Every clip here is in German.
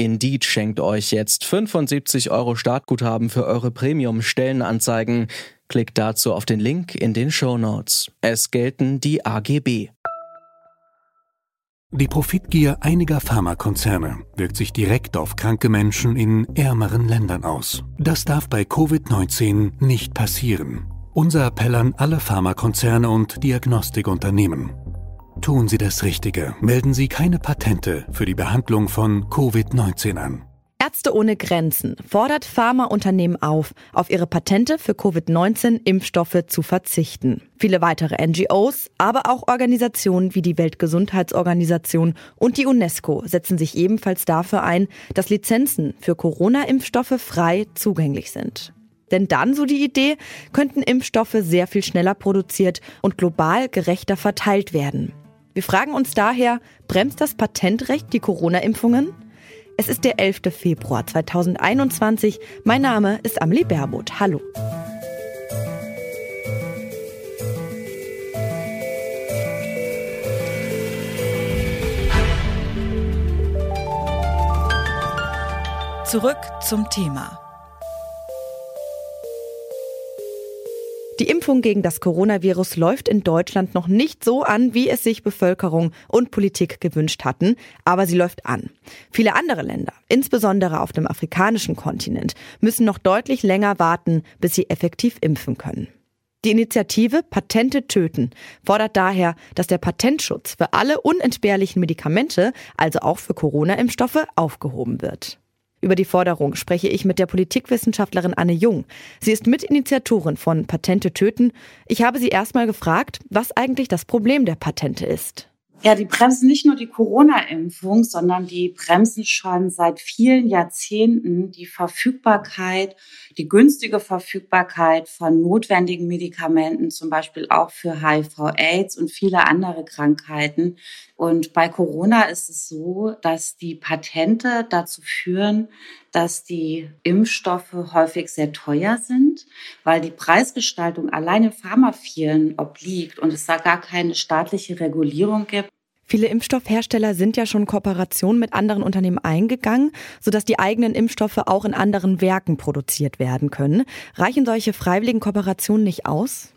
Indeed schenkt euch jetzt 75 Euro Startguthaben für eure Premium-Stellenanzeigen. Klickt dazu auf den Link in den Show Notes. Es gelten die AGB. Die Profitgier einiger Pharmakonzerne wirkt sich direkt auf kranke Menschen in ärmeren Ländern aus. Das darf bei Covid-19 nicht passieren. Unser Appell an alle Pharmakonzerne und Diagnostikunternehmen. Tun Sie das Richtige. Melden Sie keine Patente für die Behandlung von Covid-19 an. Ärzte ohne Grenzen fordert Pharmaunternehmen auf, auf ihre Patente für Covid-19-Impfstoffe zu verzichten. Viele weitere NGOs, aber auch Organisationen wie die Weltgesundheitsorganisation und die UNESCO setzen sich ebenfalls dafür ein, dass Lizenzen für Corona-Impfstoffe frei zugänglich sind. Denn dann, so die Idee, könnten Impfstoffe sehr viel schneller produziert und global gerechter verteilt werden. Wir fragen uns daher, bremst das Patentrecht die Corona-Impfungen? Es ist der 11. Februar 2021. Mein Name ist Amelie Baerboth. Hallo. Zurück zum Thema. Die Impfung gegen das Coronavirus läuft in Deutschland noch nicht so an, wie es sich Bevölkerung und Politik gewünscht hatten, aber sie läuft an. Viele andere Länder, insbesondere auf dem afrikanischen Kontinent, müssen noch deutlich länger warten, bis sie effektiv impfen können. Die Initiative Patente töten fordert daher, dass der Patentschutz für alle unentbehrlichen Medikamente, also auch für Corona-Impfstoffe, aufgehoben wird. Über die Forderung spreche ich mit der Politikwissenschaftlerin Anne Jung. Sie ist Mitinitiatorin von Patente töten. Ich habe sie erstmal gefragt, was eigentlich das Problem der Patente ist. Ja, die bremsen nicht nur die Corona-Impfung, sondern die bremsen schon seit vielen Jahrzehnten die Verfügbarkeit, die günstige Verfügbarkeit von notwendigen Medikamenten, zum Beispiel auch für HIV-Aids und viele andere Krankheiten. Und bei Corona ist es so, dass die Patente dazu führen, dass die Impfstoffe häufig sehr teuer sind, weil die Preisgestaltung alleine Pharmafirmen obliegt und es da gar keine staatliche Regulierung gibt. Viele Impfstoffhersteller sind ja schon Kooperationen mit anderen Unternehmen eingegangen, sodass die eigenen Impfstoffe auch in anderen Werken produziert werden können. Reichen solche freiwilligen Kooperationen nicht aus?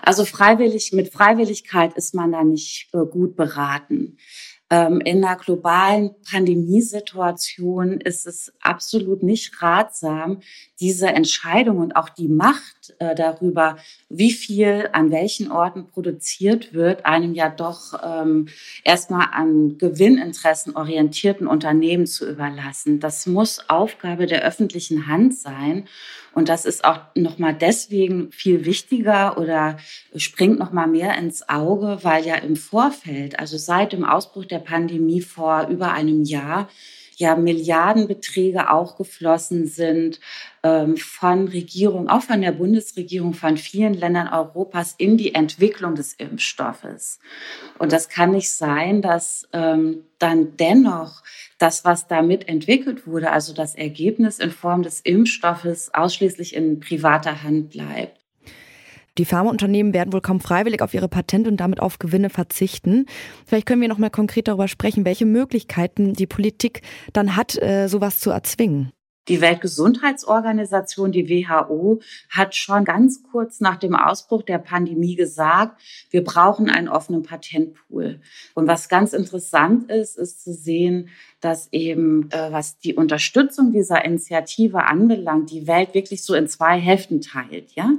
Also freiwillig, mit Freiwilligkeit ist man da nicht äh, gut beraten. Ähm, in einer globalen Pandemiesituation ist es absolut nicht ratsam, diese Entscheidung und auch die Macht äh, darüber, wie viel an welchen Orten produziert wird, einem ja doch ähm, erstmal an Gewinninteressen orientierten Unternehmen zu überlassen. Das muss Aufgabe der öffentlichen Hand sein. Und das ist auch nochmal deswegen viel wichtiger oder springt nochmal mehr ins Auge, weil ja im Vorfeld, also seit dem Ausbruch der Pandemie vor über einem Jahr, ja Milliardenbeträge auch geflossen sind ähm, von Regierung, auch von der Bundesregierung, von vielen Ländern Europas in die Entwicklung des Impfstoffes. Und das kann nicht sein, dass ähm, dann dennoch das, was damit entwickelt wurde, also das Ergebnis in Form des Impfstoffes, ausschließlich in privater Hand bleibt. Die Pharmaunternehmen werden wohl kaum freiwillig auf ihre Patente und damit auf Gewinne verzichten. Vielleicht können wir noch mal konkret darüber sprechen, welche Möglichkeiten die Politik dann hat, äh, sowas zu erzwingen. Die Weltgesundheitsorganisation, die WHO, hat schon ganz kurz nach dem Ausbruch der Pandemie gesagt, wir brauchen einen offenen Patentpool. Und was ganz interessant ist, ist zu sehen, dass eben, äh, was die Unterstützung dieser Initiative anbelangt, die Welt wirklich so in zwei Hälften teilt. Ja?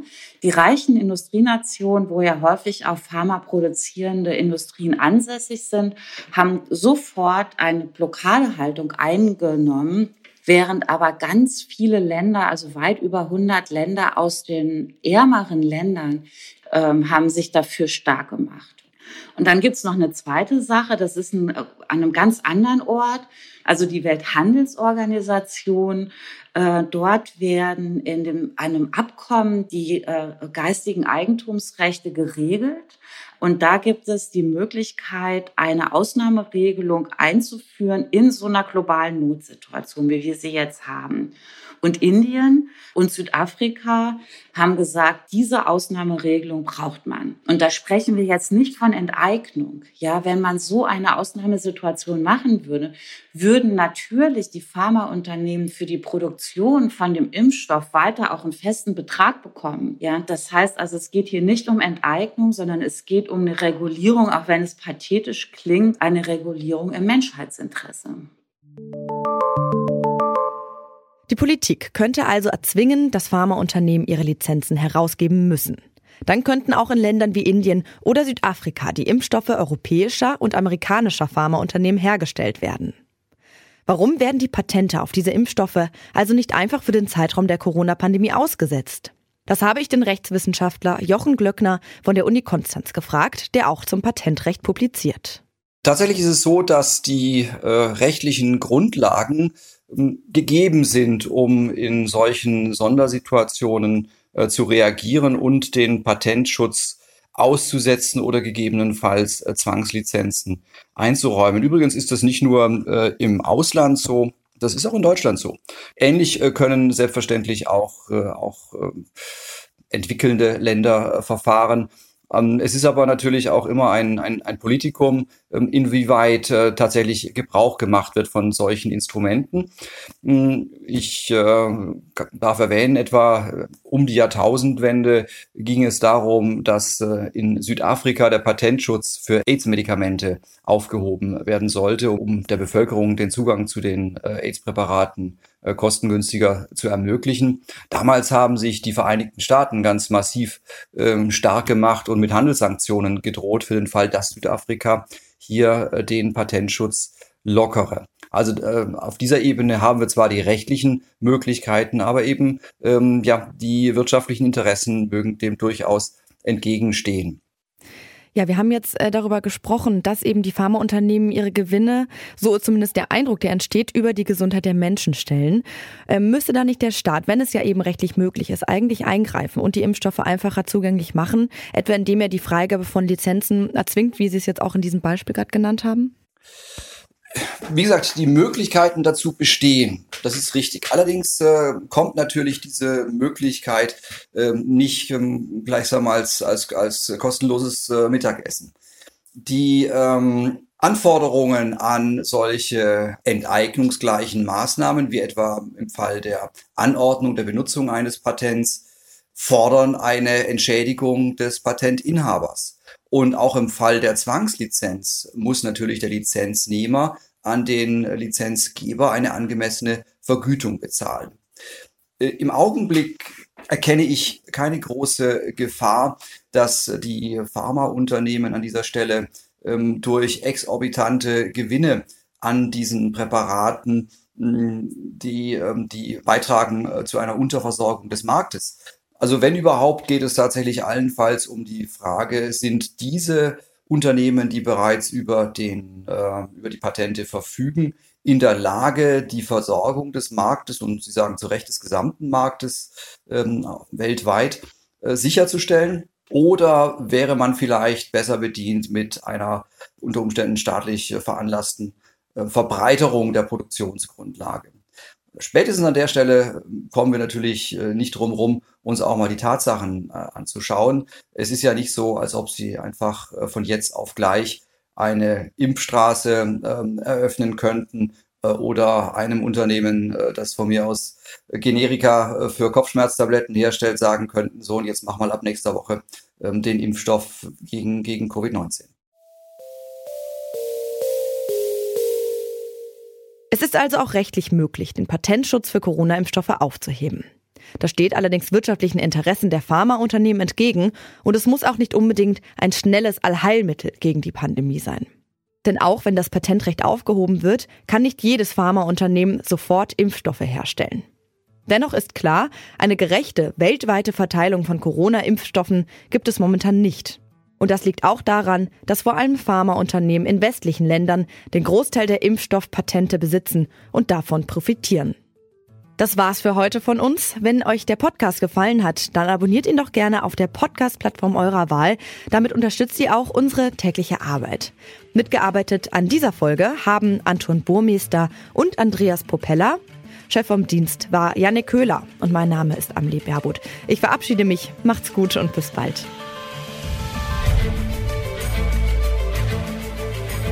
Die reichen Industrienationen, wo ja häufig auch pharmaproduzierende Industrien ansässig sind, haben sofort eine Blockadehaltung eingenommen während aber ganz viele Länder, also weit über 100 Länder aus den ärmeren Ländern, ähm, haben sich dafür stark gemacht. Und dann gibt's noch eine zweite Sache, das ist ein, an einem ganz anderen Ort. Also die Welthandelsorganisation Äh, dort werden in dem, einem Abkommen die äh, geistigen Eigentumsrechte geregelt. Und da gibt es die Möglichkeit, eine Ausnahmeregelung einzuführen in so einer globalen Notsituation, wie wir sie jetzt haben. Und Indien und Südafrika haben gesagt, diese Ausnahmeregelung braucht man. Und da sprechen wir jetzt nicht von Enteignung. Ja, wenn man so eine Ausnahmesituation machen würde, würden natürlich die Pharmaunternehmen für die Produktion von dem Impfstoff weiter auch einen festen Betrag bekommen. Ja, das heißt also, es geht hier nicht um Enteignung, sondern es geht um eine Regulierung, auch wenn es pathetisch klingt, eine Regulierung im Menschheitsinteresse. Die Politik könnte also erzwingen, dass Pharmaunternehmen ihre Lizenzen herausgeben müssen. Dann könnten auch in Ländern wie Indien oder Südafrika die Impfstoffe europäischer und amerikanischer Pharmaunternehmen hergestellt werden. Warum werden die Patente auf diese Impfstoffe also nicht einfach für den Zeitraum der Corona-Pandemie ausgesetzt? Das habe ich den Rechtswissenschaftler Jochen Glöckner von der Uni Konstanz gefragt, der auch zum Patentrecht publiziert. Tatsächlich ist es so, dass die äh, rechtlichen Grundlagen gegeben sind, um in solchen Sondersituationen äh, zu reagieren und den Patentschutz auszusetzen oder gegebenenfalls äh, Zwangslizenzen einzuräumen. Übrigens ist das nicht nur äh, im Ausland so, das ist auch in Deutschland so. Ähnlich äh, können selbstverständlich auch, äh, auch ähm, entwickelnde Länder verfahren. Ähm, es ist aber natürlich auch immer ein, ein, ein Politikum, ähm, inwieweit äh, tatsächlich Gebrauch gemacht wird von solchen Instrumenten. Hm, ich äh, darf erwähnen, etwa äh, um die Jahrtausendwende ging es darum, dass äh, in Südafrika der Patentschutz für AIDS-Medikamente aufgehoben werden sollte, um der Bevölkerung den Zugang zu den äh, AIDS-Präparaten äh, kostengünstiger zu ermöglichen. Damals haben sich die Vereinigten Staaten ganz massiv ähm, stark gemacht und mit Handelssanktionen gedroht für den Fall, dass Südafrika hier äh, den Patentschutz lockere. Also äh, auf dieser Ebene haben wir zwar die rechtlichen Möglichkeiten, aber eben ähm, ja die wirtschaftlichen Interessen mögen dem durchaus entgegenstehen. Ja, wir haben jetzt äh, darüber gesprochen, dass eben die Pharmaunternehmen ihre Gewinne, so zumindest der Eindruck, der entsteht, über die Gesundheit der Menschen stellen. Ähm, müsste da nicht der Staat, wenn es ja eben rechtlich möglich ist, eigentlich eingreifen und die Impfstoffe einfacher zugänglich machen, etwa indem er die Freigabe von Lizenzen erzwingt, wie Sie es jetzt auch in diesem Beispiel gerade genannt haben? Wie gesagt, die Möglichkeiten dazu bestehen. Das ist richtig. Allerdings äh, kommt natürlich diese Möglichkeit äh, nicht ähm, gleichsam als, als, als kostenloses äh, Mittagessen. Die ähm, Anforderungen an solche enteignungsgleichen Maßnahmen, wie etwa im Fall der Anordnung der Benutzung eines Patents, fordern eine Entschädigung des Patentinhabers. Und auch im Fall der Zwangslizenz muss natürlich der Lizenznehmer an den Lizenzgeber eine angemessene Vergütung bezahlen. Äh, Im Augenblick erkenne ich keine große Gefahr, dass die Pharmaunternehmen an dieser Stelle ähm, durch exorbitante Gewinne an diesen Präparaten die, ähm, die beitragen äh, zu einer Unterversorgung des Marktes. Also wenn überhaupt, geht es tatsächlich allenfalls um die Frage, sind diese Unternehmen, die bereits über, den, äh, über die Patente verfügen, in der Lage, die Versorgung des Marktes und Sie sagen zu Recht des gesamten Marktes ähm, weltweit äh, sicherzustellen? Oder wäre man vielleicht besser bedient mit einer unter Umständen staatlich veranlassten äh, Verbreiterung der Produktionsgrundlage? Spätestens an der Stelle kommen wir natürlich äh, nicht drum rum, uns auch mal die Tatsachen äh, anzuschauen. Es ist ja nicht so, als ob sie einfach äh, von jetzt auf gleich eine Impfstraße ähm, eröffnen könnten oder einem Unternehmen, das von mir aus Generika für Kopfschmerztabletten herstellt, sagen könnten, so und jetzt mach mal ab nächster Woche ähm, den Impfstoff gegen, gegen Covid-19. Es ist also auch rechtlich möglich, den Patentschutz für Corona-Impfstoffe aufzuheben. Das steht allerdings wirtschaftlichen Interessen der Pharmaunternehmen entgegen und es muss auch nicht unbedingt ein schnelles Allheilmittel gegen die Pandemie sein. Denn auch wenn das Patentrecht aufgehoben wird, kann nicht jedes Pharmaunternehmen sofort Impfstoffe herstellen. Dennoch ist klar, eine gerechte weltweite Verteilung von Corona-Impfstoffen gibt es momentan nicht. Und das liegt auch daran, dass vor allem Pharmaunternehmen in westlichen Ländern den Großteil der Impfstoffpatente besitzen und davon profitieren. Das war's für heute von uns. Wenn euch der Podcast gefallen hat, dann abonniert ihn doch gerne auf der Podcast-Plattform eurer Wahl. Damit unterstützt ihr auch unsere tägliche Arbeit. Mitgearbeitet an dieser Folge haben Anton Burmeister und Andreas Popella. Chef vom Dienst war Janne Köhler und mein Name ist Amelie Berbot. Ich verabschiede mich, macht's gut und bis bald.